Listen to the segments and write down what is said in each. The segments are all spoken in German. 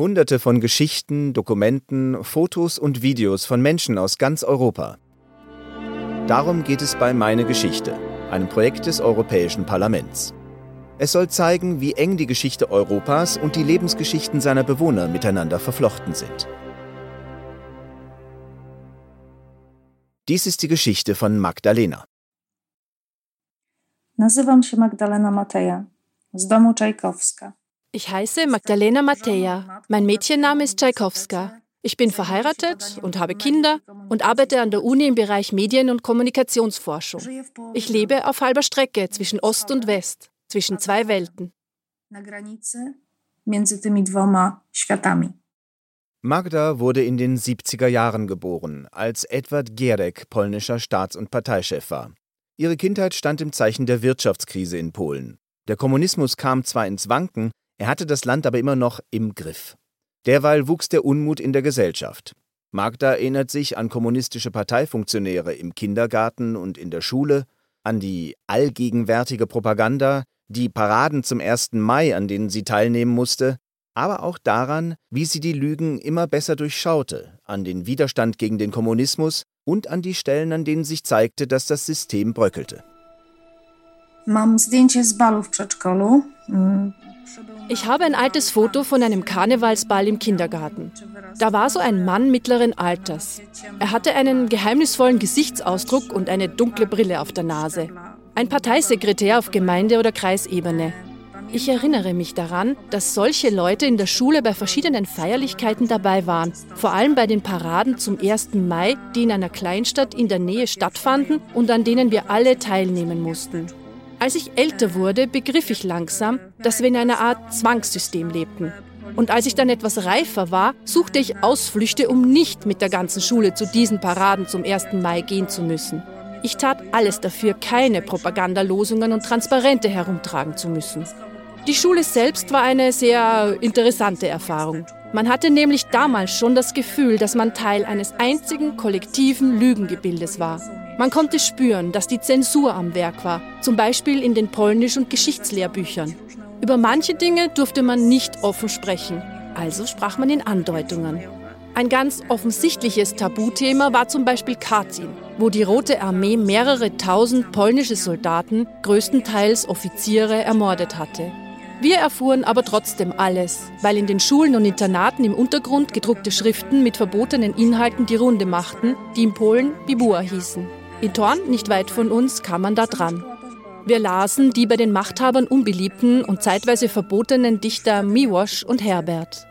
Hunderte von Geschichten, Dokumenten, Fotos und Videos von Menschen aus ganz Europa. Darum geht es bei Meine Geschichte, einem Projekt des Europäischen Parlaments. Es soll zeigen, wie eng die Geschichte Europas und die Lebensgeschichten seiner Bewohner miteinander verflochten sind. Dies ist die Geschichte von Magdalena. Nazywam się Magdalena Mateja z domu Czajkowska. Ich heiße Magdalena Mateja. Mein Mädchenname ist Tchaikovska. Ich bin verheiratet und habe Kinder und arbeite an der Uni im Bereich Medien- und Kommunikationsforschung. Ich lebe auf halber Strecke zwischen Ost und West, zwischen zwei Welten. Magda wurde in den 70er Jahren geboren, als Edward Gierek polnischer Staats- und Parteichef war. Ihre Kindheit stand im Zeichen der Wirtschaftskrise in Polen. Der Kommunismus kam zwar ins Wanken, er hatte das Land aber immer noch im Griff. Derweil wuchs der Unmut in der Gesellschaft. Magda erinnert sich an kommunistische Parteifunktionäre im Kindergarten und in der Schule, an die allgegenwärtige Propaganda, die Paraden zum 1. Mai, an denen sie teilnehmen musste, aber auch daran, wie sie die Lügen immer besser durchschaute, an den Widerstand gegen den Kommunismus und an die Stellen, an denen sich zeigte, dass das System bröckelte. Mam zdjęcie z balu w przedszkolu. Ich habe ein altes Foto von einem Karnevalsball im Kindergarten. Da war so ein Mann mittleren Alters. Er hatte einen geheimnisvollen Gesichtsausdruck und eine dunkle Brille auf der Nase. Ein Parteisekretär auf Gemeinde- oder Kreisebene. Ich erinnere mich daran, dass solche Leute in der Schule bei verschiedenen Feierlichkeiten dabei waren, vor allem bei den Paraden zum 1. Mai, die in einer Kleinstadt in der Nähe stattfanden und an denen wir alle teilnehmen mussten. Als ich älter wurde, begriff ich langsam, dass wir in einer Art Zwangssystem lebten. Und als ich dann etwas reifer war, suchte ich Ausflüchte, um nicht mit der ganzen Schule zu diesen Paraden zum 1. Mai gehen zu müssen. Ich tat alles dafür, keine Propagandalosungen und Transparente herumtragen zu müssen. Die Schule selbst war eine sehr interessante Erfahrung. Man hatte nämlich damals schon das Gefühl, dass man Teil eines einzigen kollektiven Lügengebildes war. Man konnte spüren, dass die Zensur am Werk war, zum Beispiel in den Polnisch- und Geschichtslehrbüchern. Über manche Dinge durfte man nicht offen sprechen, also sprach man in Andeutungen. Ein ganz offensichtliches Tabuthema war zum Beispiel Katyn, wo die Rote Armee mehrere tausend polnische Soldaten, größtenteils Offiziere, ermordet hatte. Wir erfuhren aber trotzdem alles, weil in den Schulen und Internaten im Untergrund gedruckte Schriften mit verbotenen Inhalten die Runde machten, die in Polen Bibua hießen. In Thorn, nicht weit von uns, kam man da dran. Wir lasen die bei den Machthabern unbeliebten und zeitweise verbotenen Dichter Miłosz und Herbert.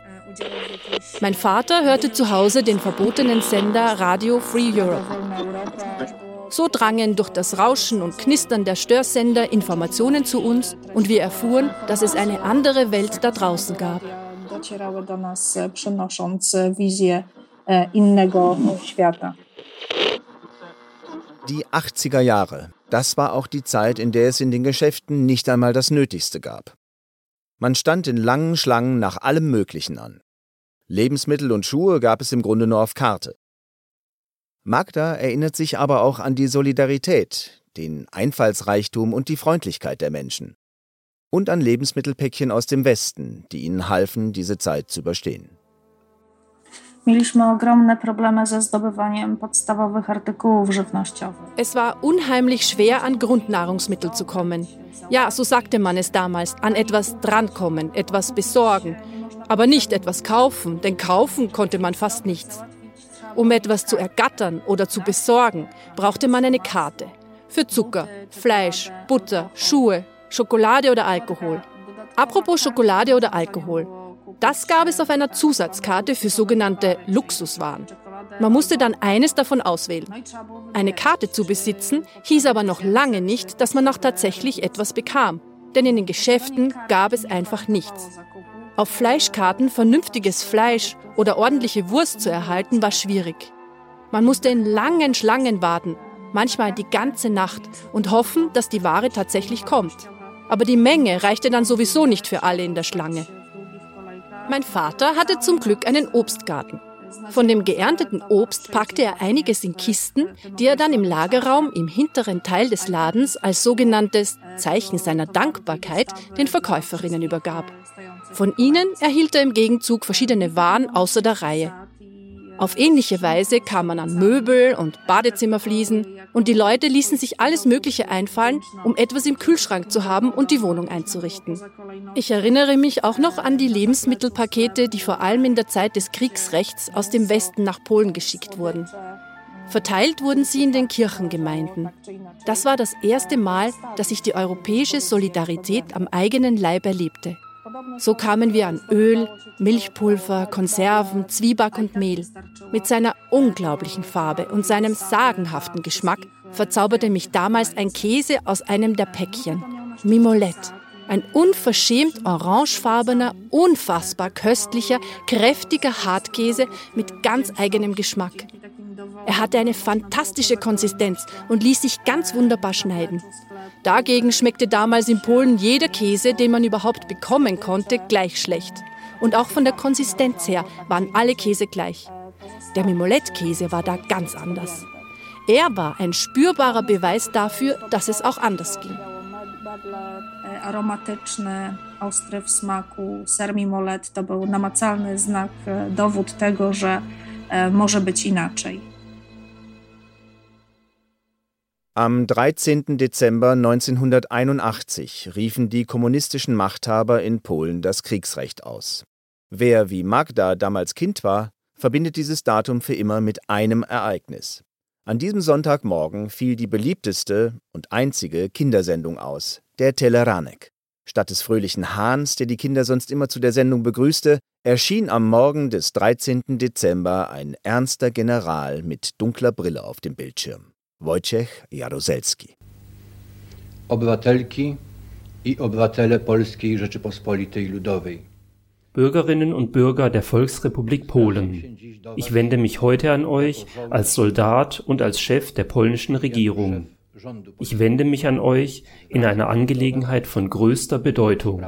Mein Vater hörte zu Hause den verbotenen Sender Radio Free Europe. So drangen durch das Rauschen und Knistern der Störsender Informationen zu uns und wir erfuhren, dass es eine andere Welt da draußen gab. Docierały do nas przynosząc wizję innego świata. Die 80er Jahre, das war auch die Zeit, in der es in den Geschäften nicht einmal das Nötigste gab. Man stand in langen Schlangen nach allem Möglichen an. Lebensmittel und Schuhe gab es im Grunde nur auf Karte. Magda erinnert sich aber auch an die Solidarität, den Einfallsreichtum und die Freundlichkeit der Menschen. Und an Lebensmittelpäckchen aus dem Westen, die ihnen halfen, diese Zeit zu überstehen. Mieliśmy ogromne problemy ze zdobywaniem podstawowych artykułów żywnościowych. Es war unheimlich schwer, an Grundnahrungsmittel zu kommen. Ja, so sagte man es damals, an etwas drankommen, etwas besorgen. Aber nicht etwas kaufen, denn kaufen konnte man fast nichts. Um etwas zu ergattern oder zu besorgen, brauchte man eine Karte. Für Zucker, Fleisch, Butter, Schuhe, Schokolade oder Alkohol. Apropos Schokolade oder Alkohol. Das gab es auf einer Zusatzkarte für sogenannte Luxuswaren. Man musste dann eines davon auswählen. Eine Karte zu besitzen hieß aber noch lange nicht, dass man auch tatsächlich etwas bekam. Denn in den Geschäften gab es einfach nichts. Auf Fleischkarten vernünftiges Fleisch oder ordentliche Wurst zu erhalten, war schwierig. Man musste in langen Schlangen warten, manchmal die ganze Nacht, und hoffen, dass die Ware tatsächlich kommt. Aber die Menge reichte dann sowieso nicht für alle in der Schlange. Mein Vater hatte zum Glück einen Obstgarten. Von dem geernteten Obst packte er einiges in Kisten, die er dann im Lagerraum im hinteren Teil des Ladens als sogenanntes Zeichen seiner Dankbarkeit den Verkäuferinnen übergab. Von ihnen erhielt er im Gegenzug verschiedene Waren außer der Reihe. Auf ähnliche Weise kam man an Möbel und Badezimmerfliesen und die Leute ließen sich alles Mögliche einfallen, um etwas im Kühlschrank zu haben und die Wohnung einzurichten. Ich erinnere mich auch noch an die Lebensmittelpakete, die vor allem in der Zeit des Kriegsrechts aus dem Westen nach Polen geschickt wurden. Verteilt wurden sie in den Kirchengemeinden. Das war das erste Mal, dass ich die europäische Solidarität am eigenen Leib erlebte. So kamen wir an Öl, Milchpulver, Konserven, Zwieback und Mehl. Mit seiner unglaublichen Farbe und seinem sagenhaften Geschmack verzauberte mich damals ein Käse aus einem der Päckchen, Mimolette. Ein unverschämt orangefarbener, unfassbar köstlicher, kräftiger Hartkäse mit ganz eigenem Geschmack. Er hatte eine fantastische Konsistenz und ließ sich ganz wunderbar schneiden. Dagegen schmeckte damals in Polen jeder Käse, den man überhaupt bekommen konnte, gleich schlecht. Und auch von der Konsistenz her waren alle Käse gleich. Der Mimolette-Käse war da ganz anders. Er war ein spürbarer Beweis dafür, dass es auch anders ging. Aromatyczny, ostry w smaku, ser mimolet to był namacalny znak, dowód tego, że może być inaczej. Am 13. Dezember 1981 riefen die kommunistischen Machthaber in Polen das Kriegsrecht aus. Wer wie Magda damals Kind war, verbindet dieses Datum für immer mit einem Ereignis. An diesem Sonntagmorgen fiel die beliebteste und einzige Kindersendung aus, der Teleranek. Statt des fröhlichen Hahns, der die Kinder sonst immer zu der Sendung begrüßte, erschien am Morgen des 13. Dezember ein ernster General mit dunkler Brille auf dem Bildschirm. Wojciech Jarozelski. Obywatelki i obywatele Polskiej Rzeczypospolitej Ludowej. Bürgerinnen und Bürger der Volksrepublik Polen. Ich wende mich heute an euch als Soldat und als Chef der polnischen Regierung. Ich wende mich an euch in einer Angelegenheit von größter Bedeutung.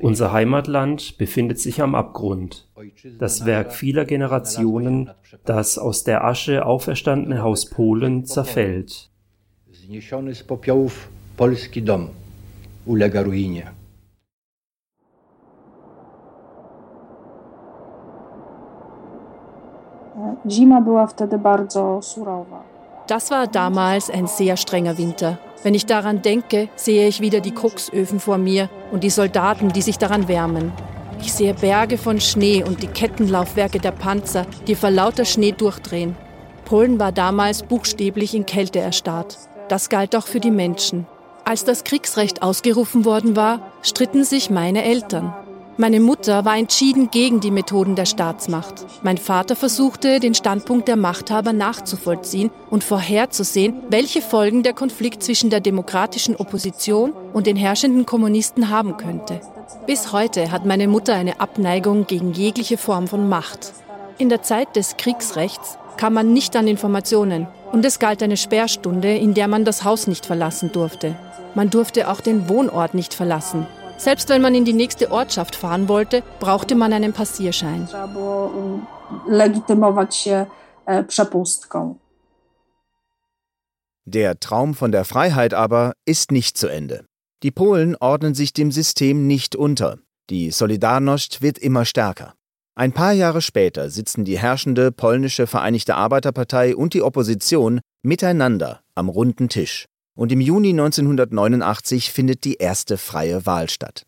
Unser Heimatland befindet sich am Abgrund. Das Werk vieler Generationen, das aus der Asche auferstandene Haus Polen zerfällt. Zniesiony z popiołów polski dom ulega ruinie. Zima była wtedy bardzo surowa. Das war damals ein sehr strenger Winter. Wenn ich daran denke, sehe ich wieder die Koksöfen vor mir und die Soldaten, die sich daran wärmen. Ich sehe Berge von Schnee und die Kettenlaufwerke der Panzer, die vor lauter Schnee durchdrehen. Polen war damals buchstäblich in Kälte erstarrt. Das galt auch für die Menschen. Als das Kriegsrecht ausgerufen worden war, stritten sich meine Eltern. Meine Mutter war entschieden gegen die Methoden der Staatsmacht. Mein Vater versuchte, den Standpunkt der Machthaber nachzuvollziehen und vorherzusehen, welche Folgen der Konflikt zwischen der demokratischen Opposition und den herrschenden Kommunisten haben könnte. Bis heute hat meine Mutter eine Abneigung gegen jegliche Form von Macht. In der Zeit des Kriegsrechts kam man nicht an Informationen und es galt eine Sperrstunde, in der man das Haus nicht verlassen durfte. Man durfte auch den Wohnort nicht verlassen. Selbst wenn man in die nächste Ortschaft fahren wollte, brauchte man einen Passierschein. Der Traum von der Freiheit aber ist nicht zu Ende. Die Polen ordnen sich dem System nicht unter. Die Solidarność wird immer stärker. Ein paar Jahre später sitzen die herrschende polnische Vereinigte Arbeiterpartei und die Opposition miteinander am runden Tisch und im Juni 1989 findet die erste freie Wahl statt.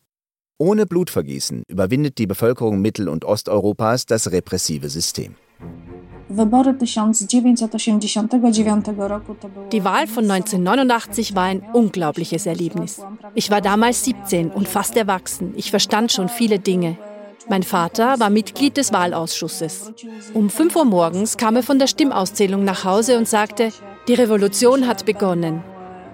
Ohne Blutvergießen überwindet die Bevölkerung Mittel- und Osteuropas das repressive System. Die Wahl von 1989 war ein unglaubliches Erlebnis. Ich war damals 17 und fast erwachsen. Ich verstand schon viele Dinge. Mein Vater war Mitglied des Wahlausschusses. Um 5 Uhr morgens kam er von der Stimmauszählung nach Hause und sagte, die Revolution hat begonnen.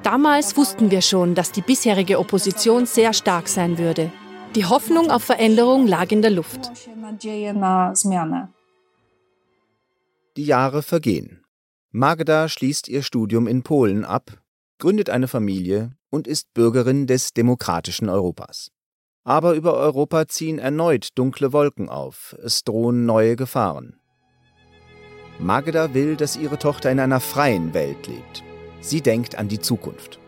Damals wussten wir schon, dass die bisherige Opposition sehr stark sein würde. Die Hoffnung auf Veränderung lag in der Luft. Die Jahre vergehen. Magda schließt ihr Studium in Polen ab, gründet eine Familie und ist Bürgerin des demokratischen Europas. Aber über Europa ziehen erneut dunkle Wolken auf, es drohen neue Gefahren. Magda will, dass ihre Tochter in einer freien Welt lebt, Sie denkt an die Zukunft.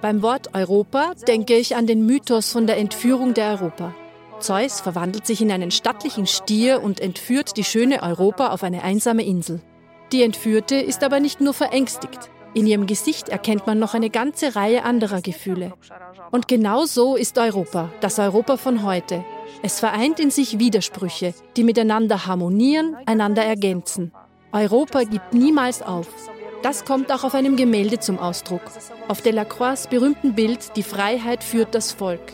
Beim Wort Europa denke ich an den Mythos von der Entführung der Europa. Zeus verwandelt sich in einen stattlichen Stier und entführt die schöne Europa auf eine einsame Insel. Die Entführte ist aber nicht nur verängstigt. In ihrem Gesicht erkennt man noch eine ganze Reihe anderer Gefühle. Und genau so ist Europa, das Europa von heute. Es vereint in sich Widersprüche, die miteinander harmonieren, einander ergänzen. Europa gibt niemals auf. Das kommt auch auf einem Gemälde zum Ausdruck. Auf Delacroix berühmten Bild Die Freiheit führt das Volk.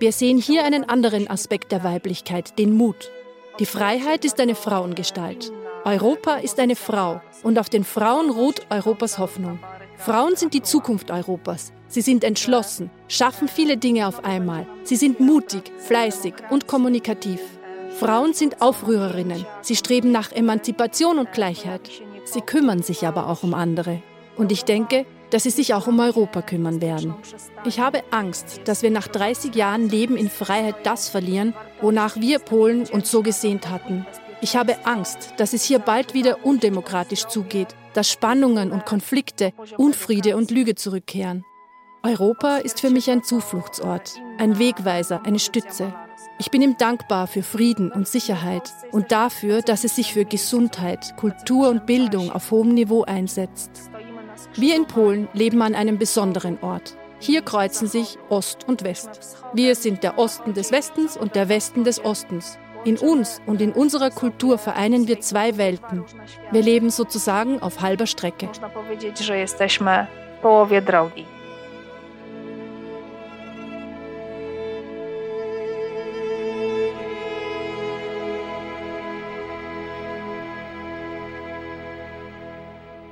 Wir sehen hier einen anderen Aspekt der Weiblichkeit, den Mut. Die Freiheit ist eine Frauengestalt. Europa ist eine Frau und auf den Frauen ruht Europas Hoffnung. Frauen sind die Zukunft Europas. Sie sind entschlossen, schaffen viele Dinge auf einmal. Sie sind mutig, fleißig und kommunikativ. Frauen sind Aufrührerinnen. Sie streben nach Emanzipation und Gleichheit. Sie kümmern sich aber auch um andere. Und ich denke, dass sie sich auch um Europa kümmern werden. Ich habe Angst, dass wir nach 30 Jahren Leben in Freiheit das verlieren, wonach wir Polen uns so gesehnt hatten. Ich habe Angst, dass es hier bald wieder undemokratisch zugeht, dass Spannungen und Konflikte, Unfriede und Lüge zurückkehren. Europa ist für mich ein Zufluchtsort, ein Wegweiser, eine Stütze. Ich bin ihm dankbar für Frieden und Sicherheit und dafür, dass es sich für Gesundheit, Kultur und Bildung auf hohem Niveau einsetzt. Wir in Polen leben an einem besonderen Ort. Hier kreuzen sich Ost und West. Wir sind der Osten des Westens und der Westen des Ostens. In uns und in unserer Kultur vereinen wir zwei Welten. Wir leben sozusagen auf halber Strecke.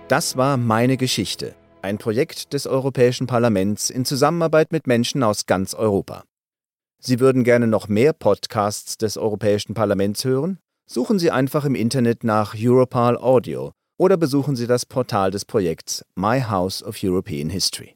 Das war meine Geschichte, ein Projekt des Europäischen Parlaments in Zusammenarbeit mit Menschen aus ganz Europa. Sie würden gerne noch mehr Podcasts des Europäischen Parlaments hören? Suchen Sie einfach im Internet nach Europal Audio oder besuchen Sie das Portal des Projekts My House of European History.